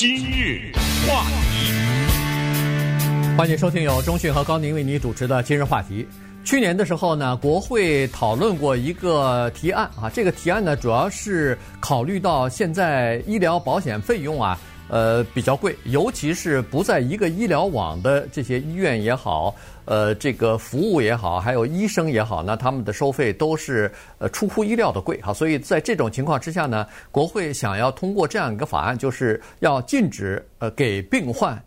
今日话题，欢迎收听由中讯和高宁为你主持的今日话题。去年的时候呢，国会讨论过一个提案啊，这个提案呢，主要是考虑到现在医疗保险费用啊，呃，比较贵，尤其是不在一个医疗网的这些医院也好，呃，这个服务也好，还有医生也好，那他们的收费都是呃出乎意料的贵哈。所以在这种情况之下呢，国会想要通过这样一个法案，就是要禁止呃给病患。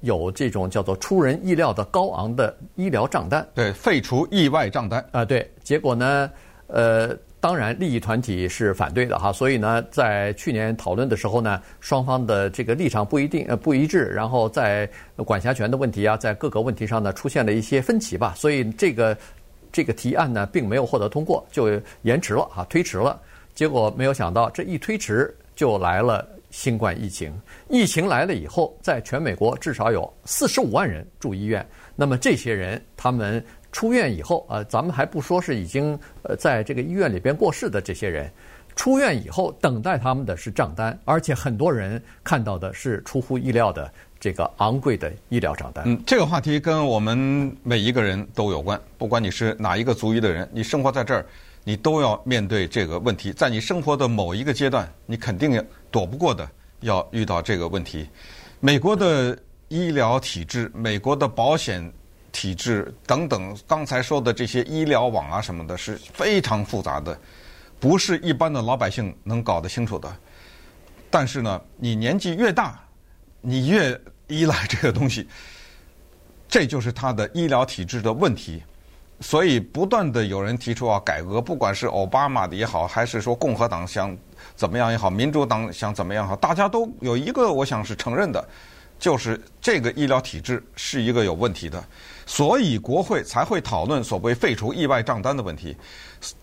有这种叫做出人意料的高昂的医疗账单，对，废除意外账单啊，对，结果呢，呃，当然利益团体是反对的哈，所以呢，在去年讨论的时候呢，双方的这个立场不一定呃不一致，然后在管辖权的问题啊，在各个问题上呢，出现了一些分歧吧，所以这个这个提案呢，并没有获得通过，就延迟了啊，推迟了，结果没有想到这一推迟就来了。新冠疫情，疫情来了以后，在全美国至少有四十五万人住医院。那么这些人，他们出院以后，呃，咱们还不说是已经呃在这个医院里边过世的这些人，出院以后等待他们的是账单，而且很多人看到的是出乎意料的这个昂贵的医疗账单。嗯，这个话题跟我们每一个人都有关，不管你是哪一个族裔的人，你生活在这儿。你都要面对这个问题，在你生活的某一个阶段，你肯定躲不过的，要遇到这个问题。美国的医疗体制、美国的保险体制等等，刚才说的这些医疗网啊什么的，是非常复杂的，不是一般的老百姓能搞得清楚的。但是呢，你年纪越大，你越依赖这个东西，这就是它的医疗体制的问题。所以不断的有人提出要改革，不管是奥巴马的也好，还是说共和党想怎么样也好，民主党想怎么样好，大家都有一个我想是承认的，就是这个医疗体制是一个有问题的，所以国会才会讨论所谓废除意外账单的问题。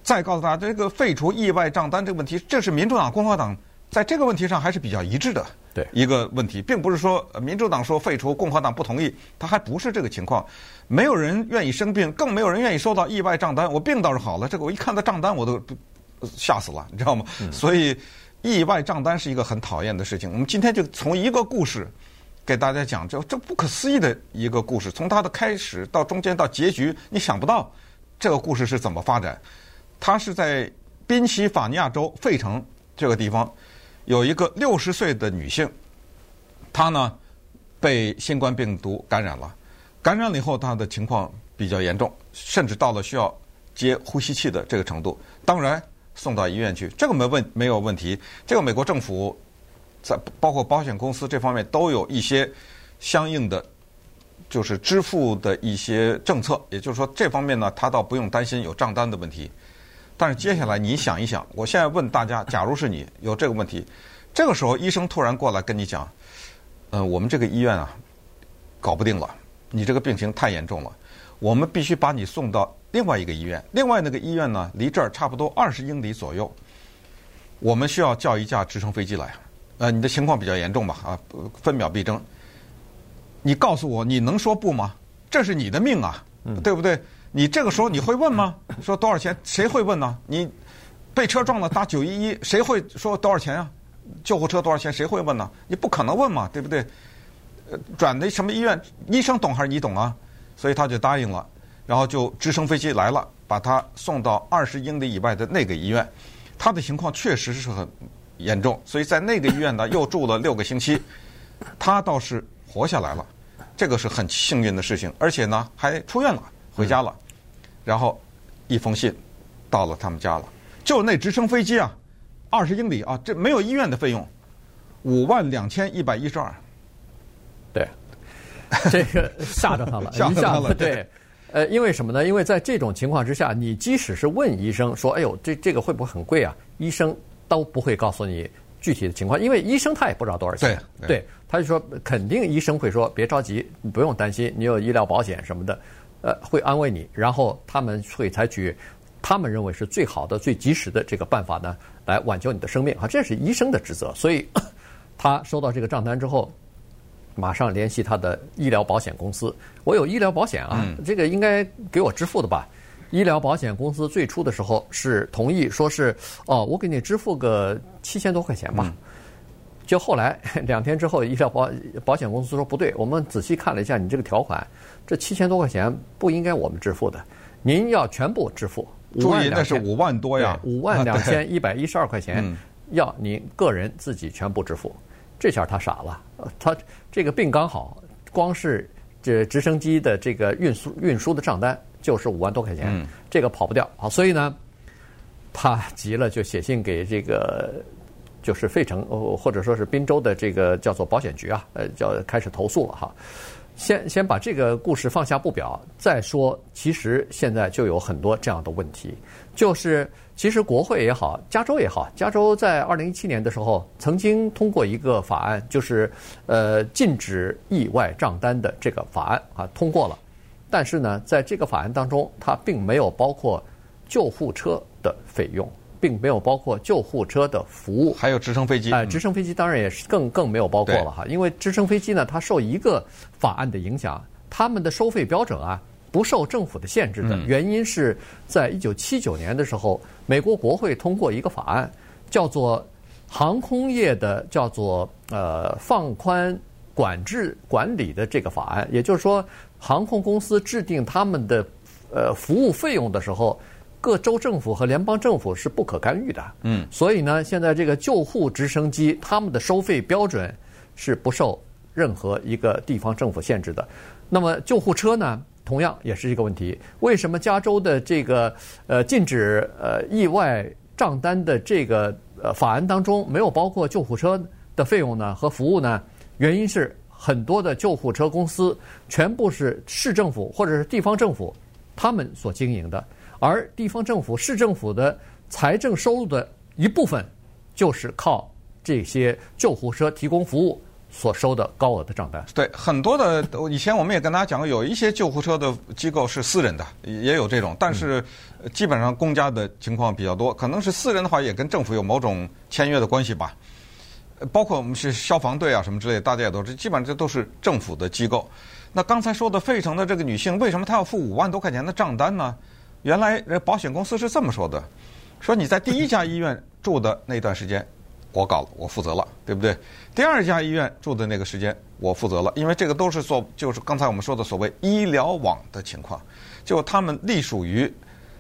再告诉大家，这个废除意外账单这个问题，这是民主党、共和党在这个问题上还是比较一致的。对一个问题，并不是说民主党说废除，共和党不同意，他还不是这个情况。没有人愿意生病，更没有人愿意收到意外账单。我病倒是好了，这个我一看到账单我都吓死了，你知道吗？嗯、所以意外账单是一个很讨厌的事情。我们今天就从一个故事给大家讲，这这不可思议的一个故事，从它的开始到中间到结局，你想不到这个故事是怎么发展。它是在宾夕法尼亚州费城这个地方。有一个六十岁的女性，她呢被新冠病毒感染了，感染了以后她的情况比较严重，甚至到了需要接呼吸器的这个程度。当然送到医院去，这个没问没有问题。这个美国政府在包括保险公司这方面都有一些相应的就是支付的一些政策，也就是说这方面呢，他倒不用担心有账单的问题。但是接下来你想一想，我现在问大家，假如是你有这个问题，这个时候医生突然过来跟你讲，呃，我们这个医院啊，搞不定了，你这个病情太严重了，我们必须把你送到另外一个医院，另外那个医院呢，离这儿差不多二十英里左右，我们需要叫一架直升飞机来，呃，你的情况比较严重吧，啊，分秒必争，你告诉我你能说不吗？这是你的命啊，对不对？你这个时候你会问吗？说多少钱？谁会问呢？你被车撞了打九一一，谁会说多少钱啊？救护车多少钱？谁会问呢？你不可能问嘛，对不对？转的什么医院？医生懂还是你懂啊？所以他就答应了，然后就直升飞机来了，把他送到二十英里以外的那个医院。他的情况确实是很严重，所以在那个医院呢又住了六个星期。他倒是活下来了，这个是很幸运的事情，而且呢还出院了，回家了。嗯然后，一封信到了他们家了，就那直升飞机啊，二十英里啊，这没有医院的费用，五万两千一百一十二。对，这个吓着他了，吓着他了。对，呃，因为什么呢？因为在这种情况之下，你即使是问医生说：“哎呦，这这个会不会很贵啊？”医生都不会告诉你具体的情况，因为医生他也不知道多少钱。对，对，他就说肯定医生会说：“别着急，你不用担心，你有医疗保险什么的。”呃，会安慰你，然后他们会采取他们认为是最好的、最及时的这个办法呢，来挽救你的生命啊，这是医生的职责。所以，他收到这个账单之后，马上联系他的医疗保险公司。我有医疗保险啊，这个应该给我支付的吧？医疗保险公司最初的时候是同意说是哦，我给你支付个七千多块钱吧。就后来 两天之后，医疗保保险公司说不对，我们仔细看了一下你这个条款，这七千多块钱不应该我们支付的，您要全部支付。注意，那是五万多呀，五万两千 一百一十二块钱，要您个人自己全部支付。这下他傻了，他这个病刚好，光是这直升机的这个运输运输的账单就是五万多块钱，这个跑不掉。啊，所以呢，他急了，就写信给这个。就是费城，或者说是滨州的这个叫做保险局啊，呃，叫开始投诉了哈。先先把这个故事放下不表，再说，其实现在就有很多这样的问题，就是其实国会也好，加州也好，加州在二零一七年的时候曾经通过一个法案，就是呃禁止意外账单的这个法案啊通过了，但是呢，在这个法案当中，它并没有包括救护车的费用。并没有包括救护车的服务，还有直升飞机。哎，直升飞机当然也是更更没有包括了哈，因为直升飞机呢，它受一个法案的影响，他们的收费标准啊不受政府的限制的。原因是在一九七九年的时候，美国国会通过一个法案，叫做航空业的叫做呃放宽管制管理的这个法案，也就是说，航空公司制定他们的呃服务费用的时候。各州政府和联邦政府是不可干预的，嗯，所以呢，现在这个救护直升机他们的收费标准是不受任何一个地方政府限制的。那么救护车呢，同样也是一个问题。为什么加州的这个呃禁止呃意外账单的这个呃法案当中没有包括救护车的费用呢和服务呢？原因是很多的救护车公司全部是市政府或者是地方政府他们所经营的。而地方政府、市政府的财政收入的一部分，就是靠这些救护车提供服务所收的高额的账单。对，很多的以前我们也跟大家讲过，有一些救护车的机构是私人的，也有这种，但是基本上公家的情况比较多。可能是私人的话，也跟政府有某种签约的关系吧。包括我们是消防队啊什么之类，大家也都知，基本上这都是政府的机构。那刚才说的费城的这个女性，为什么她要付五万多块钱的账单呢？原来，这保险公司是这么说的：说你在第一家医院住的那段时间，我搞了，我负责了，对不对？第二家医院住的那个时间，我负责了，因为这个都是做，就是刚才我们说的所谓医疗网的情况，就他们隶属于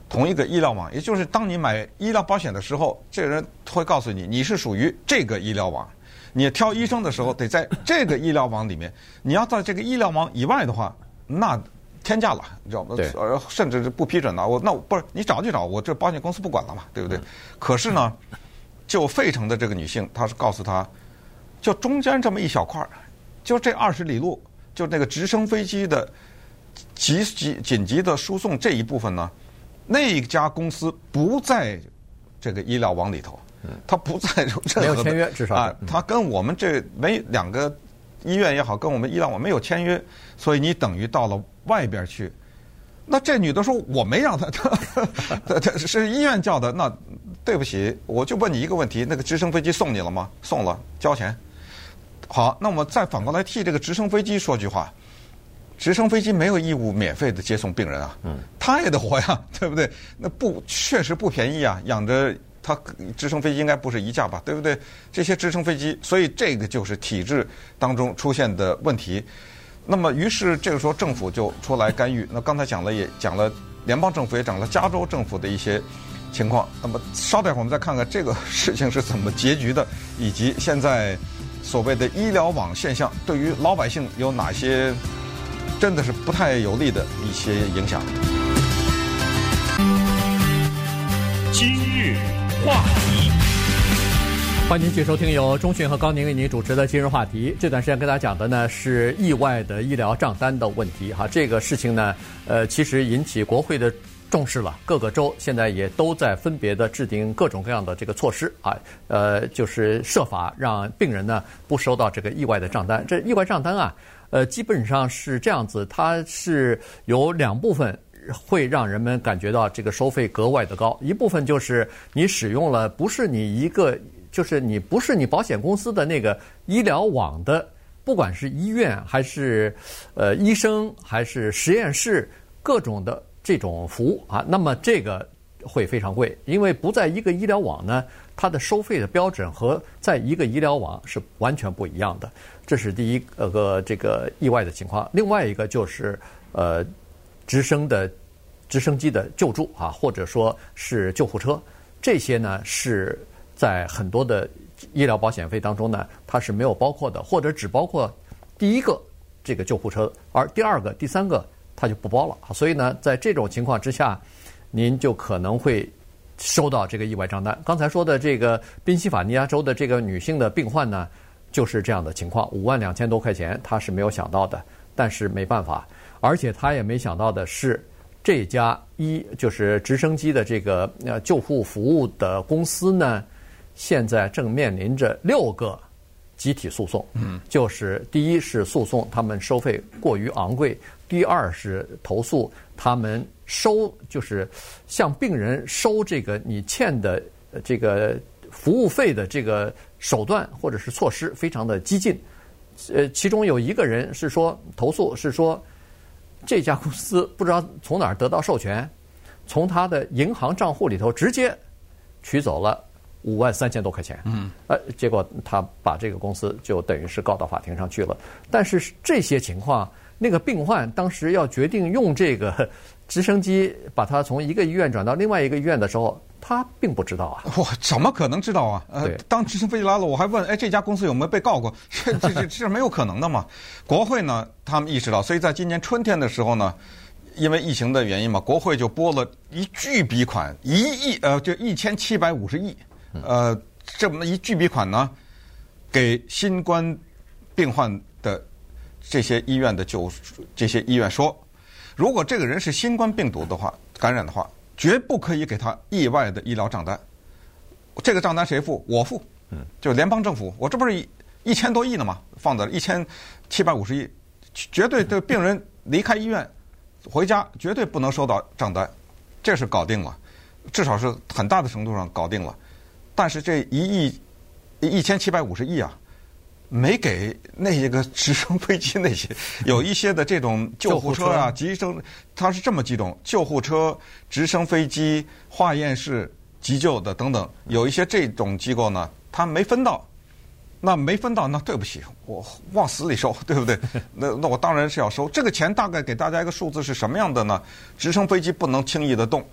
同一个医疗网，也就是当你买医疗保险的时候，这个人会告诉你，你是属于这个医疗网，你挑医生的时候得在这个医疗网里面，你要在这个医疗网以外的话，那。天价了，你知道吗？呃，甚至是不批准的。我那我不是你找就找，我这保险公司不管了嘛，对不对？可是呢，就费城的这个女性，她是告诉她，就中间这么一小块儿，就这二十里路，就那个直升飞机的急急紧急的输送这一部分呢，那一家公司不在这个医疗网里头，他不在任何没有签约，至少啊，他跟我们这没两个医院也好，跟我们医疗网没有签约，所以你等于到了。外边去，那这女的说我没让她，她她是医院叫的。那对不起，我就问你一个问题：那个直升飞机送你了吗？送了，交钱。好，那我们再反过来替这个直升飞机说句话：直升飞机没有义务免费的接送病人啊，嗯，他也得活呀，对不对？那不确实不便宜啊，养着他直升飞机应该不是一架吧，对不对？这些直升飞机，所以这个就是体制当中出现的问题。那么，于是这个时候政府就出来干预。那刚才讲了，也讲了联邦政府，也讲了加州政府的一些情况。那么，稍待会儿我们再看看这个事情是怎么结局的，以及现在所谓的医疗网现象对于老百姓有哪些真的是不太有利的一些影响。今日话题。欢迎继续收听由中讯和高宁为您主持的今日话题。这段时间跟大家讲的呢是意外的医疗账单的问题哈。这个事情呢，呃，其实引起国会的重视了。各个州现在也都在分别的制定各种各样的这个措施啊，呃，就是设法让病人呢不收到这个意外的账单。这意外账单啊，呃，基本上是这样子，它是有两部分会让人们感觉到这个收费格外的高。一部分就是你使用了不是你一个。就是你不是你保险公司的那个医疗网的，不管是医院还是呃医生还是实验室各种的这种服务啊，那么这个会非常贵，因为不在一个医疗网呢，它的收费的标准和在一个医疗网是完全不一样的。这是第一个这个意外的情况。另外一个就是呃，直升的直升机的救助啊，或者说是救护车，这些呢是在很多的医疗保险费当中呢，它是没有包括的，或者只包括第一个这个救护车，而第二个、第三个它就不包了。所以呢，在这种情况之下，您就可能会收到这个意外账单。刚才说的这个宾夕法尼亚州的这个女性的病患呢，就是这样的情况，五万两千多块钱，她是没有想到的，但是没办法，而且她也没想到的是，这家医就是直升机的这个呃救护服务的公司呢，现在正面临着六个集体诉讼，嗯，就是第一是诉讼他们收费过于昂贵，第二是投诉他们。收就是向病人收这个你欠的这个服务费的这个手段或者是措施非常的激进，呃，其中有一个人是说投诉是说这家公司不知道从哪儿得到授权，从他的银行账户里头直接取走了五万三千多块钱，嗯，呃，结果他把这个公司就等于是告到法庭上去了。但是这些情况，那个病患当时要决定用这个。直升机把他从一个医院转到另外一个医院的时候，他并不知道啊！我，怎么可能知道啊？呃，当直升飞机来了，我还问，哎，这家公司有没有被告过？这这这是没有可能的嘛？国会呢，他们意识到，所以在今年春天的时候呢，因为疫情的原因嘛，国会就拨了一巨笔款，一亿呃，就一千七百五十亿，呃，这么一巨笔款呢，给新冠病患的这些医院的就这些医院说。如果这个人是新冠病毒的话，感染的话，绝不可以给他意外的医疗账单。这个账单谁付？我付。嗯，就联邦政府，我这不是一一千多亿呢吗？放在一千七百五十亿，绝对的病人离开医院回家绝对不能收到账单，这是搞定了，至少是很大的程度上搞定了。但是这一亿一千七百五十亿啊。没给那些个直升飞机那些 有一些的这种救护车啊，急升，它是这么几种：救护车、直升飞机、化验室、急救的等等，有一些这种机构呢，它没分到。那没分到，那对不起，我往死里收，对不对？那那我当然是要收。这个钱大概给大家一个数字是什么样的呢？直升飞机不能轻易的动。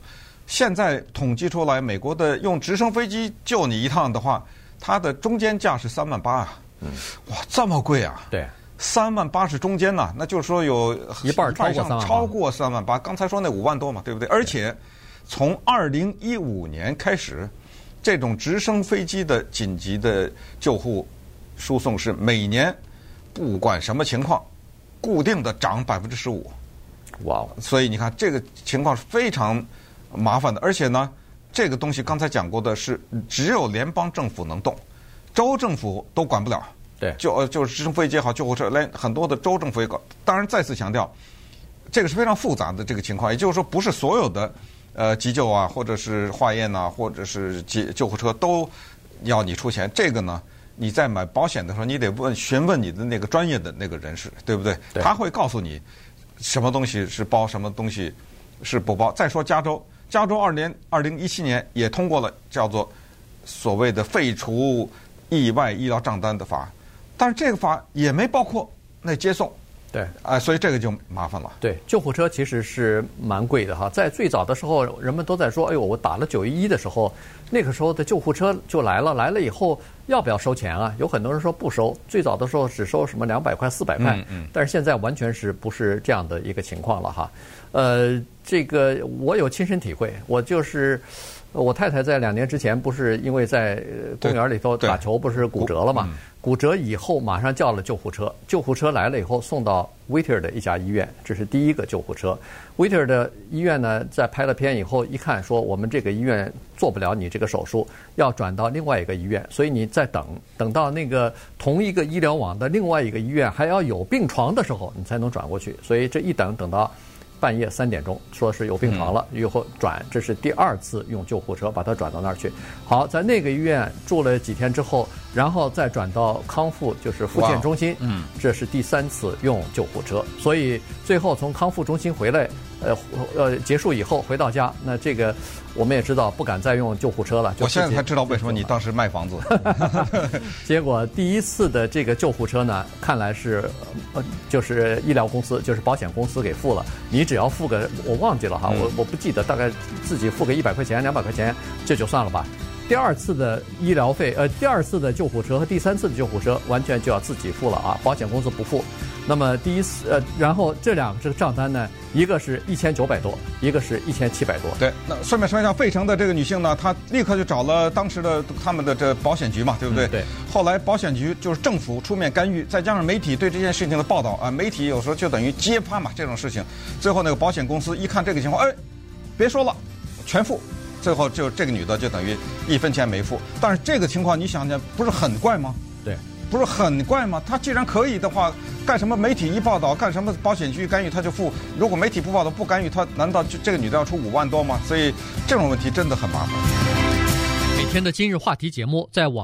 现在统计出来，美国的用直升飞机救你一趟的话，它的中间价是三万八啊。嗯，哇，这么贵啊！对，三万八是中间呐，那就是说有一半超过超过三万八。刚才说那五万多嘛，对不对？而且从二零一五年开始，这种直升飞机的紧急的救护输送是每年不管什么情况，固定的涨百分之十五。哇！所以你看这个情况是非常麻烦的，而且呢，这个东西刚才讲过的是只有联邦政府能动。州政府都管不了，对，就呃就是直升飞机也好，救护车连很多的州政府也搞。当然再次强调，这个是非常复杂的这个情况，也就是说不是所有的呃急救啊，或者是化验呐，或者是急救护车都要你出钱。这个呢，你在买保险的时候，你得问询问你的那个专业的那个人士，对不对？对。他会告诉你什么东西是包，什么东西是不包。再说加州，加州二年二零一七年也通过了叫做所谓的废除。意外医疗账单的法，但是这个法也没包括那接送，对，啊，所以这个就麻烦了。对，救护车其实是蛮贵的哈，在最早的时候，人们都在说，哎呦，我打了九一一的时候，那个时候的救护车就来了，来了以后要不要收钱啊？有很多人说不收，最早的时候只收什么两百块、四百块，嗯嗯，但是现在完全是不是这样的一个情况了哈？呃，这个我有亲身体会，我就是。我太太在两年之前不是因为在公园里头打球，不是骨折了嘛？骨折以后马上叫了救护车，救护车来了以后送到 Whittier 的一家医院，这是第一个救护车。Whittier 的医院呢，在拍了片以后一看，说我们这个医院做不了你这个手术，要转到另外一个医院，所以你再等，等到那个同一个医疗网的另外一个医院还要有病床的时候，你才能转过去。所以这一等等到。半夜三点钟，说是有病床了，以后转，这是第二次用救护车把他转到那儿去。好，在那个医院住了几天之后，然后再转到康复，就是复健中心。嗯，这是第三次用救护车，所以最后从康复中心回来，呃呃结束以后回到家，那这个我们也知道不敢再用救护车了。我现在才知道为什么你当时卖房子。结果第一次的这个救护车呢，看来是呃就是医疗公司就是保险公司给付了，你只要付个我忘记了哈，我我不记得，大概自己付个一百块钱两百块钱这就算了吧。第二次的医疗费，呃，第二次的救护车和第三次的救护车完全就要自己付了啊，保险公司不付。那么第一次，呃，然后这两个这个账单呢，一个是一千九百多，一个是一千七百多。对，那顺便说一下，费城的这个女性呢，她立刻就找了当时的他们的这保险局嘛，对不对？嗯、对。后来保险局就是政府出面干预，再加上媒体对这件事情的报道啊，媒体有时候就等于揭发嘛这种事情。最后那个保险公司一看这个情况，哎，别说了，全付。最后就这个女的就等于一分钱没付，但是这个情况你想想不是很怪吗？不是很怪吗？他既然可以的话，干什么媒体一报道，干什么保险局干预他就付？如果媒体不报道不干预，他难道就这个女的要出五万多吗？所以这种问题真的很麻烦。每天的今日话题节目在网。